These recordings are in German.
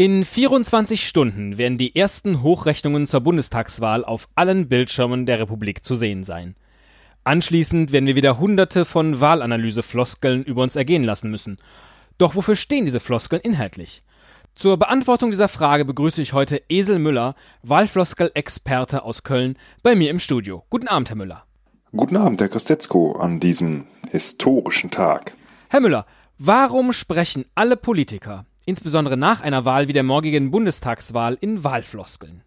In 24 Stunden werden die ersten Hochrechnungen zur Bundestagswahl auf allen Bildschirmen der Republik zu sehen sein. Anschließend werden wir wieder hunderte von Wahlanalysefloskeln über uns ergehen lassen müssen. Doch wofür stehen diese Floskeln inhaltlich? Zur Beantwortung dieser Frage begrüße ich heute Esel Müller, Wahlfloskel-Experte aus Köln, bei mir im Studio. Guten Abend, Herr Müller. Guten Abend, Herr Kostetzko, an diesem historischen Tag. Herr Müller, warum sprechen alle Politiker, insbesondere nach einer Wahl wie der morgigen Bundestagswahl, in Wahlfloskeln?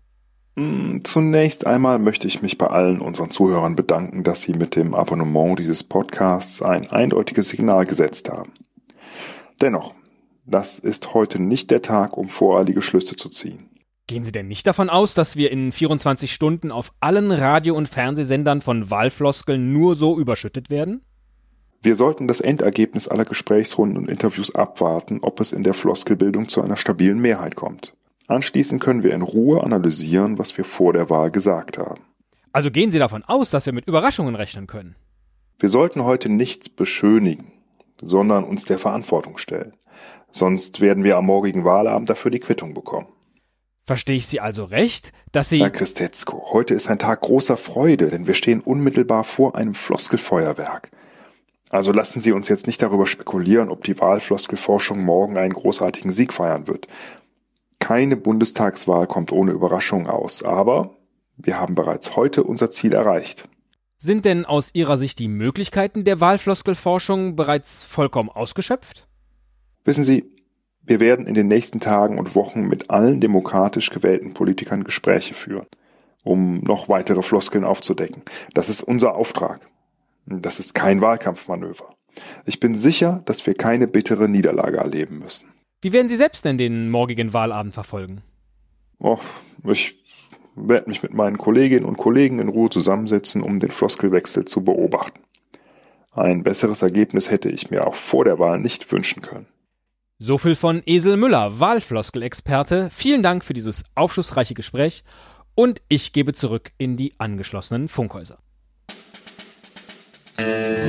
Hm, zunächst einmal möchte ich mich bei allen unseren Zuhörern bedanken, dass sie mit dem Abonnement dieses Podcasts ein eindeutiges Signal gesetzt haben. Dennoch, das ist heute nicht der Tag, um voreilige Schlüsse zu ziehen. Gehen Sie denn nicht davon aus, dass wir in 24 Stunden auf allen Radio- und Fernsehsendern von Wahlfloskeln nur so überschüttet werden? Wir sollten das Endergebnis aller Gesprächsrunden und Interviews abwarten, ob es in der Floskelbildung zu einer stabilen Mehrheit kommt. Anschließend können wir in Ruhe analysieren, was wir vor der Wahl gesagt haben. Also gehen Sie davon aus, dass wir mit Überraschungen rechnen können. Wir sollten heute nichts beschönigen, sondern uns der Verantwortung stellen. Sonst werden wir am morgigen Wahlabend dafür die Quittung bekommen. Verstehe ich Sie also recht, dass Sie. Herr Christetzko, heute ist ein Tag großer Freude, denn wir stehen unmittelbar vor einem Floskelfeuerwerk. Also lassen Sie uns jetzt nicht darüber spekulieren, ob die Wahlfloskelforschung morgen einen großartigen Sieg feiern wird. Keine Bundestagswahl kommt ohne Überraschung aus, aber wir haben bereits heute unser Ziel erreicht. Sind denn aus Ihrer Sicht die Möglichkeiten der Wahlfloskelforschung bereits vollkommen ausgeschöpft? Wissen Sie, wir werden in den nächsten Tagen und Wochen mit allen demokratisch gewählten Politikern Gespräche führen, um noch weitere Floskeln aufzudecken. Das ist unser Auftrag. Das ist kein Wahlkampfmanöver. Ich bin sicher, dass wir keine bittere Niederlage erleben müssen. Wie werden Sie selbst denn den morgigen Wahlabend verfolgen? Oh, ich werde mich mit meinen Kolleginnen und Kollegen in Ruhe zusammensetzen, um den Floskelwechsel zu beobachten. Ein besseres Ergebnis hätte ich mir auch vor der Wahl nicht wünschen können. So viel von Esel Müller, Wahlfloskel-Experte. Vielen Dank für dieses aufschlussreiche Gespräch und ich gebe zurück in die angeschlossenen Funkhäuser. Música